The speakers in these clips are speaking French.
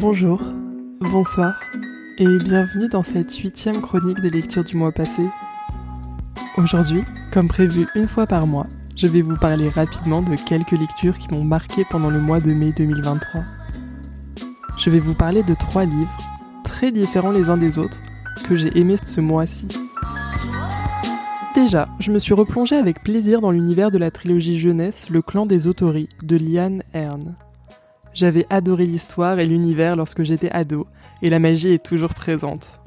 Bonjour, bonsoir et bienvenue dans cette huitième chronique des lectures du mois passé. Aujourd'hui, comme prévu une fois par mois, je vais vous parler rapidement de quelques lectures qui m'ont marqué pendant le mois de mai 2023. Je vais vous parler de trois livres, très différents les uns des autres, que j'ai aimés ce mois-ci. Déjà, je me suis replongé avec plaisir dans l'univers de la trilogie jeunesse Le clan des Autories de Liane Hearn. J'avais adoré l'histoire et l'univers lorsque j'étais ado, et la magie est toujours présente.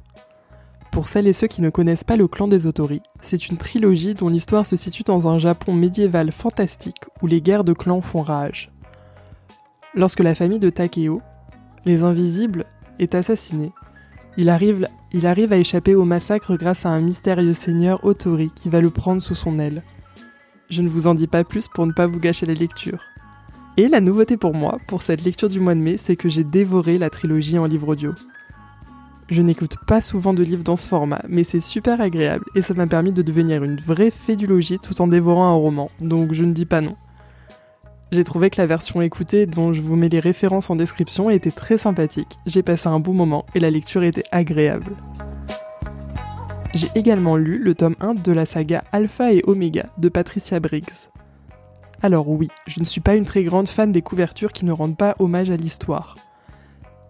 Pour celles et ceux qui ne connaissent pas le clan des Otori, c'est une trilogie dont l'histoire se situe dans un Japon médiéval fantastique où les guerres de clans font rage. Lorsque la famille de Takeo, les Invisibles, est assassinée, il arrive, il arrive à échapper au massacre grâce à un mystérieux seigneur Otori qui va le prendre sous son aile. Je ne vous en dis pas plus pour ne pas vous gâcher la lecture. Et la nouveauté pour moi, pour cette lecture du mois de mai, c'est que j'ai dévoré la trilogie en livre audio. Je n'écoute pas souvent de livres dans ce format, mais c'est super agréable et ça m'a permis de devenir une vraie fédulogie tout en dévorant un roman, donc je ne dis pas non. J'ai trouvé que la version écoutée, dont je vous mets les références en description, était très sympathique, j'ai passé un bon moment et la lecture était agréable. J'ai également lu le tome 1 de la saga Alpha et Omega de Patricia Briggs. Alors oui, je ne suis pas une très grande fan des couvertures qui ne rendent pas hommage à l'histoire.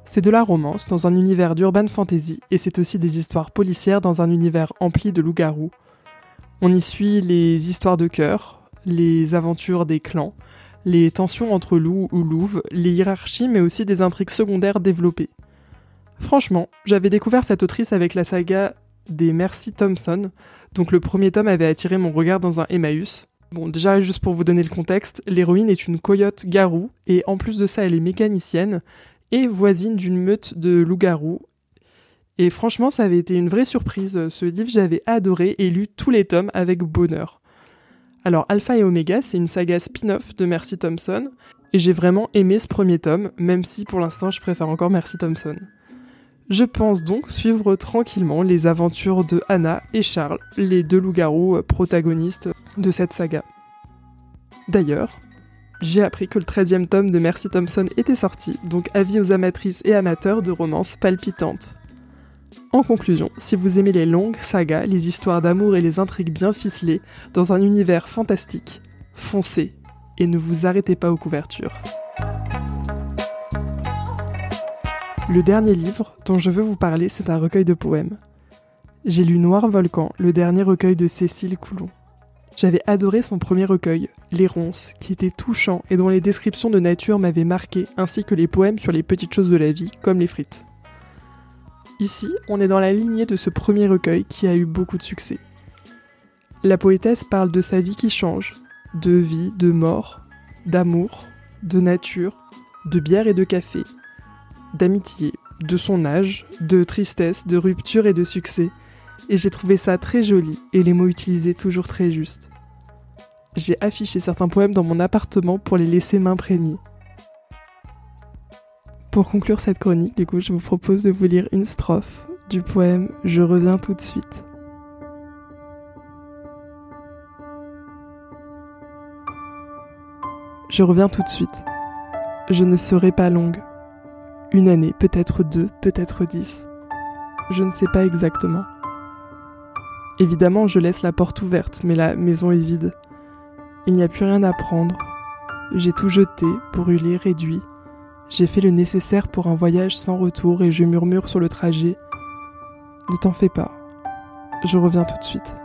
C'est de la romance dans un univers d'urban fantasy et c'est aussi des histoires policières dans un univers empli de loups-garous. On y suit les histoires de cœur, les aventures des clans, les tensions entre loups ou louves, les hiérarchies mais aussi des intrigues secondaires développées. Franchement, j'avais découvert cette autrice avec la saga des Mercy Thompson, donc le premier tome avait attiré mon regard dans un Emmaüs, Bon, déjà, juste pour vous donner le contexte, l'héroïne est une coyote garou, et en plus de ça, elle est mécanicienne et voisine d'une meute de loups-garous. Et franchement, ça avait été une vraie surprise. Ce livre, j'avais adoré et lu tous les tomes avec bonheur. Alors, Alpha et Omega, c'est une saga spin-off de Mercy Thompson, et j'ai vraiment aimé ce premier tome, même si pour l'instant, je préfère encore Mercy Thompson. Je pense donc suivre tranquillement les aventures de Anna et Charles, les deux loups-garous protagonistes de cette saga. D'ailleurs, j'ai appris que le 13e tome de Mercy Thompson était sorti, donc avis aux amatrices et amateurs de romances palpitantes. En conclusion, si vous aimez les longues sagas, les histoires d'amour et les intrigues bien ficelées, dans un univers fantastique, foncez et ne vous arrêtez pas aux couvertures. Le dernier livre dont je veux vous parler, c'est un recueil de poèmes. J'ai lu Noir Volcan, le dernier recueil de Cécile Coulon. J'avais adoré son premier recueil, Les Ronces, qui était touchant et dont les descriptions de nature m'avaient marqué, ainsi que les poèmes sur les petites choses de la vie, comme les frites. Ici, on est dans la lignée de ce premier recueil qui a eu beaucoup de succès. La poétesse parle de sa vie qui change, de vie, de mort, d'amour, de nature, de bière et de café, d'amitié, de son âge, de tristesse, de rupture et de succès, et j'ai trouvé ça très joli et les mots utilisés toujours très justes. J'ai affiché certains poèmes dans mon appartement pour les laisser m'imprégner. Pour conclure cette chronique, du coup, je vous propose de vous lire une strophe du poème Je reviens tout de suite. Je reviens tout de suite. Je ne serai pas longue une année, peut-être deux, peut-être dix. Je ne sais pas exactement. Évidemment, je laisse la porte ouverte, mais la maison est vide. Il n'y a plus rien à prendre. J'ai tout jeté, brûlé, réduit. J'ai fait le nécessaire pour un voyage sans retour et je murmure sur le trajet. Ne t'en fais pas. Je reviens tout de suite.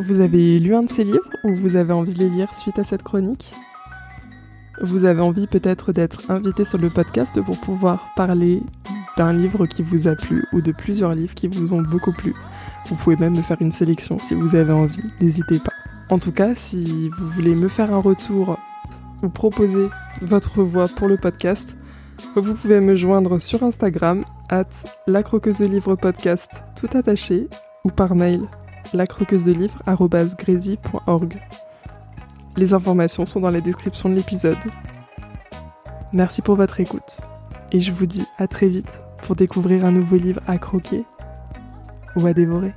Vous avez lu un de ces livres ou vous avez envie de les lire suite à cette chronique? Vous avez envie peut-être d'être invité sur le podcast pour pouvoir parler d'un livre qui vous a plu ou de plusieurs livres qui vous ont beaucoup plu. Vous pouvez même me faire une sélection si vous avez envie, n'hésitez pas. En tout cas, si vous voulez me faire un retour ou proposer votre voix pour le podcast, vous pouvez me joindre sur Instagram, at la croqueuse de livre podcast tout attaché, ou par mail la croqueuse de livres Les informations sont dans la description de l'épisode. Merci pour votre écoute et je vous dis à très vite pour découvrir un nouveau livre à croquer ou à dévorer.